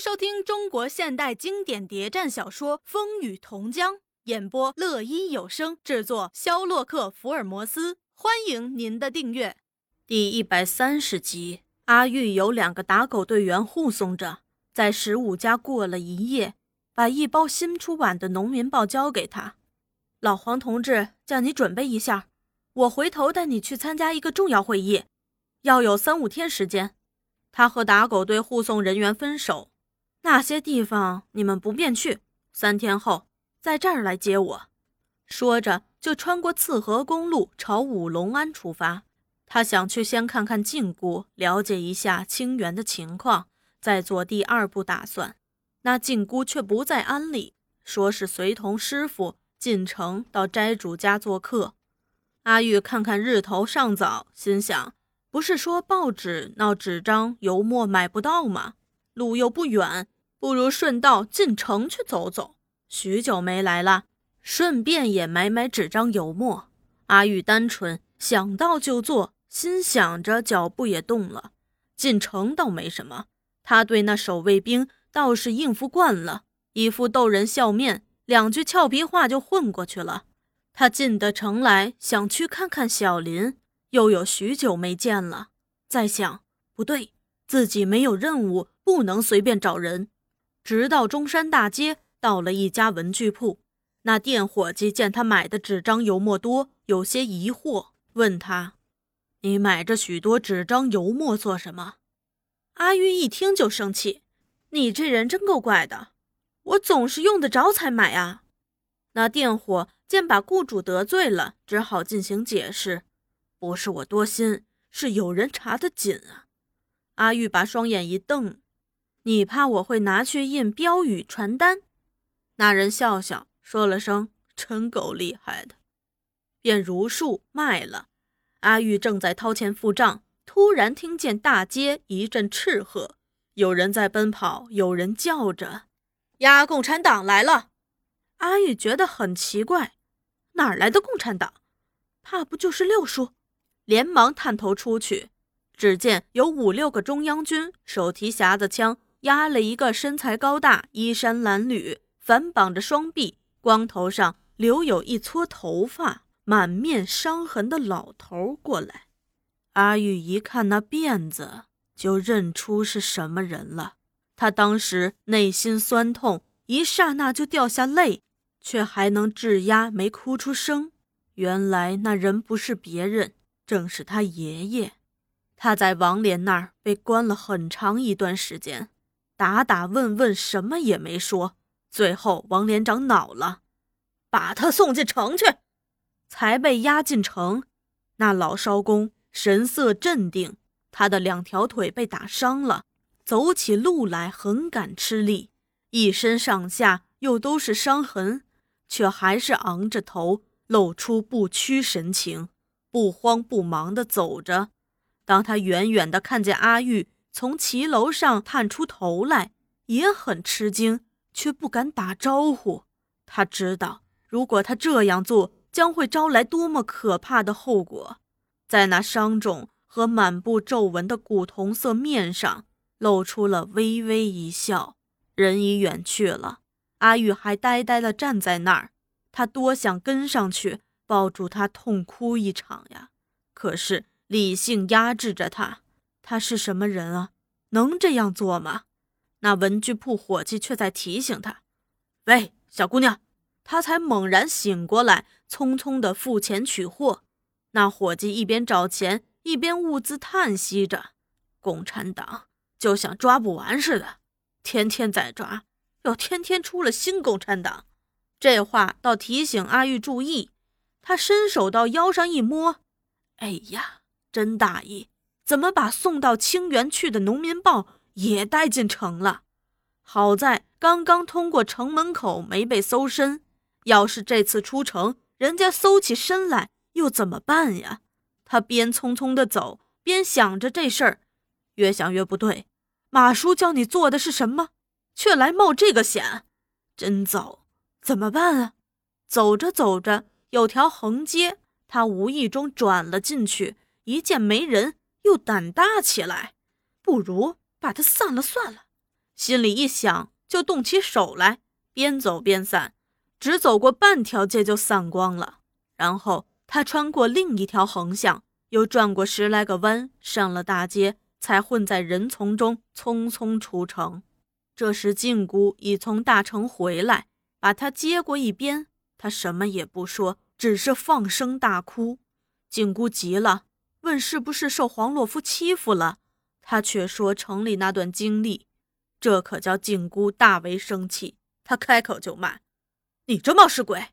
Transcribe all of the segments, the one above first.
收听中国现代经典谍战小说《风雨同江》，演播乐音有声，制作肖洛克·福尔摩斯。欢迎您的订阅。第一百三十集，阿玉有两个打狗队员护送着，在十五家过了一夜，把一包新出版的《农民报》交给他。老黄同志叫你准备一下，我回头带你去参加一个重要会议，要有三五天时间。他和打狗队护送人员分手，那些地方你们不便去。三天后在这儿来接我。说着，就穿过刺河公路朝五龙庵出发。他想去先看看禁姑，了解一下清源的情况，再做第二步打算。那禁姑却不在庵里，说是随同师傅进城到斋主家做客。阿玉看看日头尚早，心想。不是说报纸闹纸张油墨买不到吗？路又不远，不如顺道进城去走走。许久没来了，顺便也买买纸张油墨。阿玉单纯，想到就做，心想着，脚步也动了。进城倒没什么，他对那守卫兵倒是应付惯了，一副逗人笑面，两句俏皮话就混过去了。他进得城来，想去看看小林。又有许久没见了，在想不对，自己没有任务，不能随便找人。直到中山大街，到了一家文具铺，那店伙计见他买的纸张油墨多，有些疑惑，问他：“你买这许多纸张油墨做什么？”阿玉一听就生气：“你这人真够怪的，我总是用得着才买啊。”那店伙见把雇主得罪了，只好进行解释。不是我多心，是有人查得紧啊！阿玉把双眼一瞪：“你怕我会拿去印标语传单？”那人笑笑，说了声“真够厉害的”，便如数卖了。阿玉正在掏钱付账，突然听见大街一阵斥喝，有人在奔跑，有人叫着：“呀，共产党来了！”阿玉觉得很奇怪，哪来的共产党？怕不就是六叔？连忙探头出去，只见有五六个中央军，手提匣子枪，押了一个身材高大、衣衫褴褛、反绑着双臂、光头上留有一撮头发、满面伤痕的老头过来。阿玉一看那辫子，就认出是什么人了。他当时内心酸痛，一刹那就掉下泪，却还能制压，没哭出声。原来那人不是别人。正是他爷爷，他在王连那儿被关了很长一段时间，打打问问，什么也没说。最后王连长恼了，把他送进城去，才被押进城。那老艄公神色镇定，他的两条腿被打伤了，走起路来很敢吃力，一身上下又都是伤痕，却还是昂着头，露出不屈神情。不慌不忙地走着。当他远远地看见阿玉从骑楼上探出头来，也很吃惊，却不敢打招呼。他知道，如果他这样做，将会招来多么可怕的后果。在那伤肿和满布皱纹的古铜色面上，露出了微微一笑。人已远去了，阿玉还呆呆地站在那儿。他多想跟上去。抱住他痛哭一场呀！可是理性压制着他。他是什么人啊？能这样做吗？那文具铺伙计却在提醒他：“喂，小姑娘。”他才猛然醒过来，匆匆地付钱取货。那伙计一边找钱，一边兀自叹息着：“共产党就像抓不完似的，天天在抓，又天天出了新共产党。”这话倒提醒阿玉注意。他伸手到腰上一摸，哎呀，真大意！怎么把送到清源去的《农民报》也带进城了？好在刚刚通过城门口，没被搜身。要是这次出城，人家搜起身来，又怎么办呀？他边匆匆地走，边想着这事儿，越想越不对。马叔叫你做的是什么？却来冒这个险，真糟！怎么办啊？走着走着。有条横街，他无意中转了进去，一见没人，又胆大起来。不如把他散了算了。心里一想，就动起手来，边走边散，只走过半条街就散光了。然后他穿过另一条横向，又转过十来个弯，上了大街，才混在人丛中匆匆出城。这时静姑已从大城回来，把他接过一边，他什么也不说，只是放声大哭。静姑急了，问是不是受黄洛夫欺负了，他却说城里那段经历。这可叫静姑大为生气，她开口就骂：“你这冒失鬼，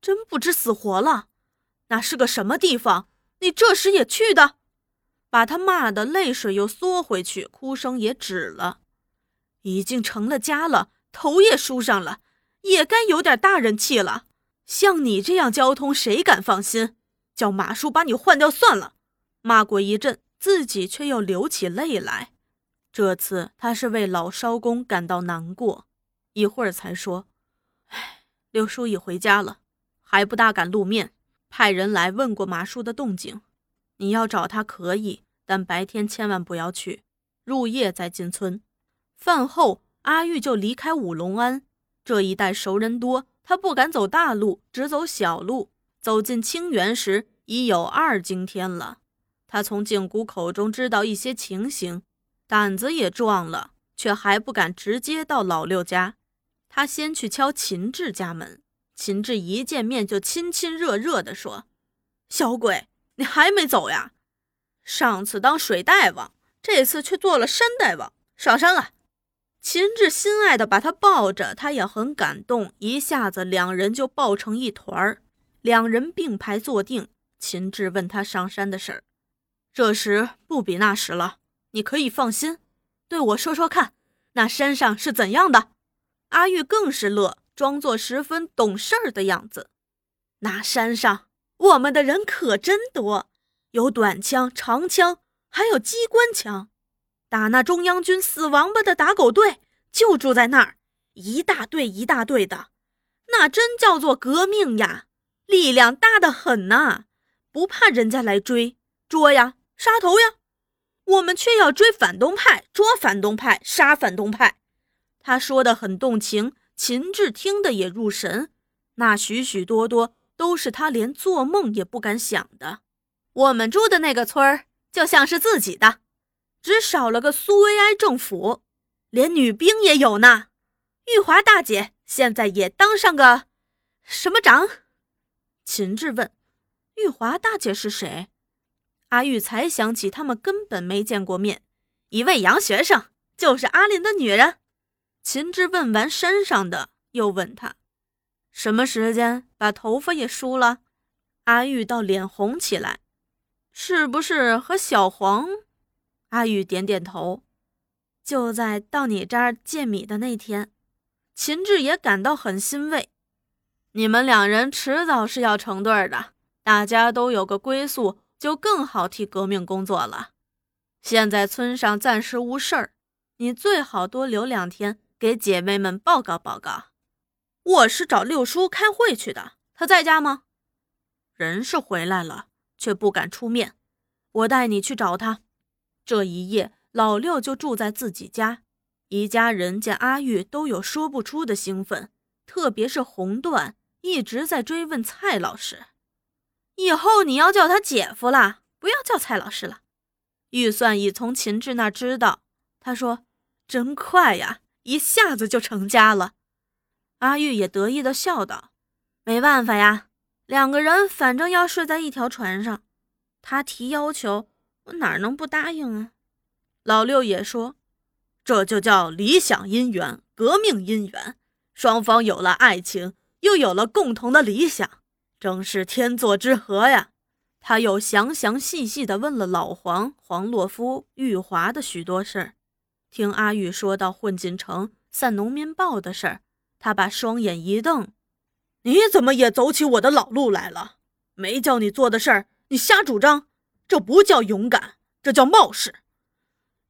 真不知死活了！那是个什么地方？你这时也去的？”把他骂的泪水又缩回去，哭声也止了。已经成了家了，头也梳上了，也该有点大人气了。像你这样交通，谁敢放心？叫马叔把你换掉算了。骂过一阵，自己却又流起泪来。这次他是为老艄公感到难过，一会儿才说：“哎，六叔已回家了，还不大敢露面。派人来问过马叔的动静，你要找他可以，但白天千万不要去，入夜再进村。饭后，阿玉就离开五龙庵。这一带熟人多，他不敢走大路，只走小路。走进清源时，已有二更天了。他从景谷口中知道一些情形。”胆子也壮了，却还不敢直接到老六家。他先去敲秦志家门。秦志一见面就亲亲热热地说：“小鬼，你还没走呀？上次当水大王，这次却做了山大王，上山了。”秦志心爱的把他抱着，他也很感动，一下子两人就抱成一团儿。两人并排坐定，秦志问他上山的事儿。这时不比那时了。你可以放心，对我说说看，那山上是怎样的？阿玉更是乐，装作十分懂事儿的样子。那山上我们的人可真多，有短枪、长枪，还有机关枪。打那中央军死王八的打狗队就住在那儿，一大队一大队的，那真叫做革命呀，力量大得很呐，不怕人家来追捉呀，杀头呀。我们却要追反动派，捉反动派，杀反动派。他说的很动情，秦志听得也入神。那许许多多都是他连做梦也不敢想的。我们住的那个村儿就像是自己的，只少了个苏维埃政府，连女兵也有呢。玉华大姐现在也当上个什么长？秦志问：“玉华大姐是谁？”阿玉才想起，他们根本没见过面。一位洋学生，就是阿林的女人。秦志问完山上的，又问他：“什么时间把头发也梳了？”阿玉倒脸红起来：“是不是和小黄？”阿玉点点头：“就在到你这儿借米的那天。”秦志也感到很欣慰：“你们两人迟早是要成对的，大家都有个归宿。”就更好替革命工作了。现在村上暂时无事儿，你最好多留两天，给姐妹们报告报告。我是找六叔开会去的，他在家吗？人是回来了，却不敢出面。我带你去找他。这一夜，老六就住在自己家。一家人见阿玉都有说不出的兴奋，特别是红段一直在追问蔡老师。以后你要叫他姐夫了，不要叫蔡老师了。预算已从秦志那知道。他说：“真快呀，一下子就成家了。”阿玉也得意地笑道：“没办法呀，两个人反正要睡在一条船上。他提要求，我哪能不答应啊？”老六也说：“这就叫理想姻缘，革命姻缘，双方有了爱情，又有了共同的理想。”正是天作之合呀！他又详详细细地问了老黄、黄洛夫、玉华的许多事儿。听阿玉说到混进城散农民报的事儿，他把双眼一瞪：“你怎么也走起我的老路来了？没叫你做的事儿，你瞎主张，这不叫勇敢，这叫冒失。”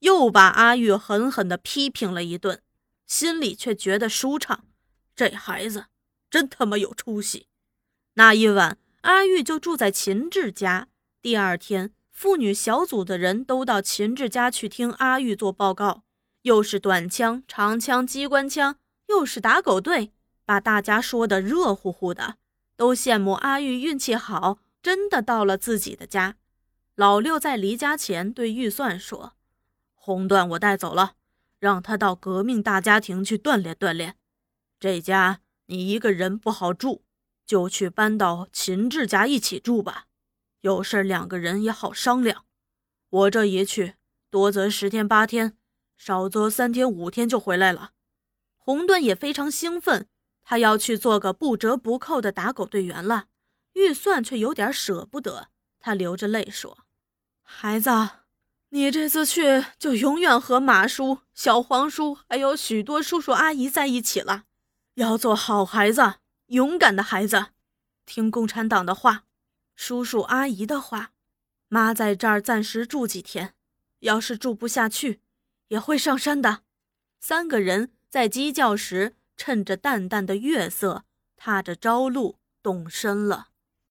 又把阿玉狠狠地批评了一顿，心里却觉得舒畅。这孩子真他妈有出息。那一晚，阿玉就住在秦志家。第二天，妇女小组的人都到秦志家去听阿玉做报告。又是短枪、长枪、机关枪，又是打狗队，把大家说的热乎乎的，都羡慕阿玉运气好，真的到了自己的家。老六在离家前对预算说：“红段我带走了，让他到革命大家庭去锻炼锻炼。这家你一个人不好住，就去搬到秦志家一起住吧。有事两个人也好商量。我这一去，多则十天八天，少则三天五天就回来了。”红段也非常兴奋，他要去做个不折不扣的打狗队员了。预算却有点舍不得。他流着泪说：“孩子，你这次去就永远和马叔、小黄叔还有许多叔叔阿姨在一起了。要做好孩子，勇敢的孩子，听共产党的话，叔叔阿姨的话。妈在这儿暂时住几天，要是住不下去，也会上山的。”三个人在鸡叫时，趁着淡淡的月色，踏着朝露动身了。